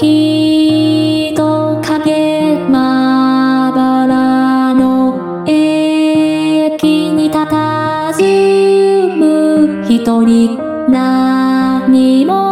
人影まばらの駅に佇む一人何も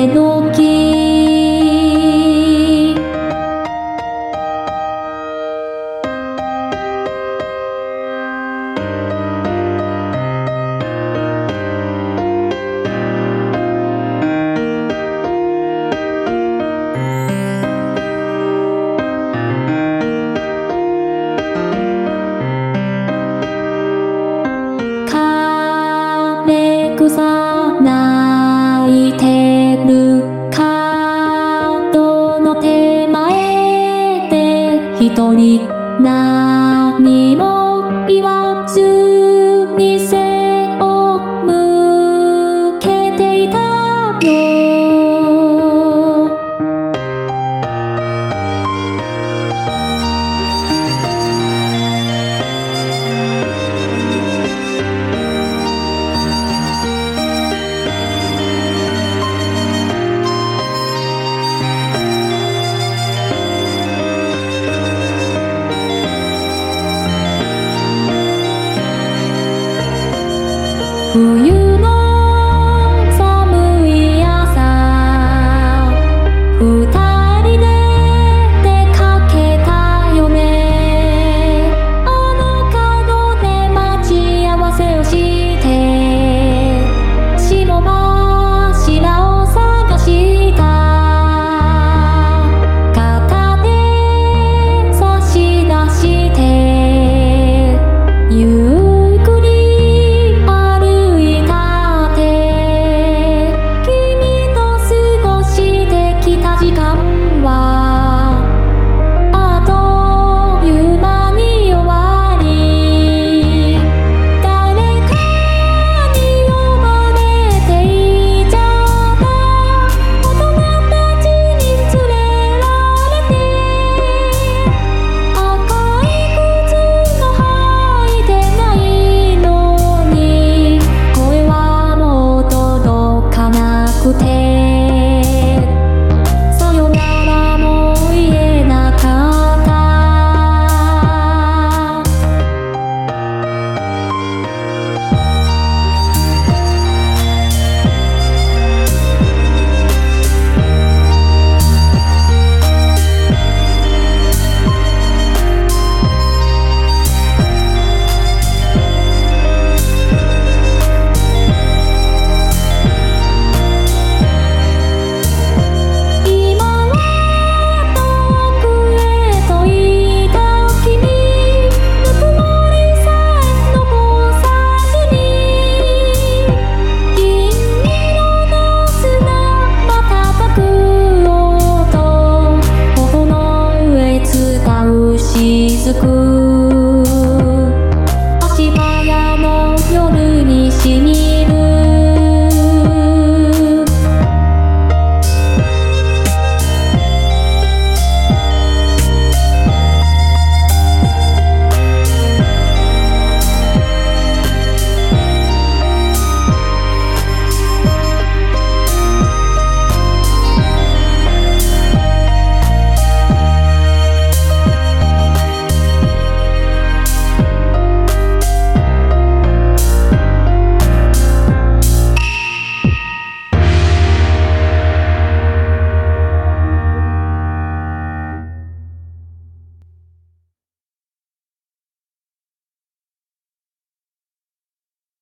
de dos. 人に何も言わない masukku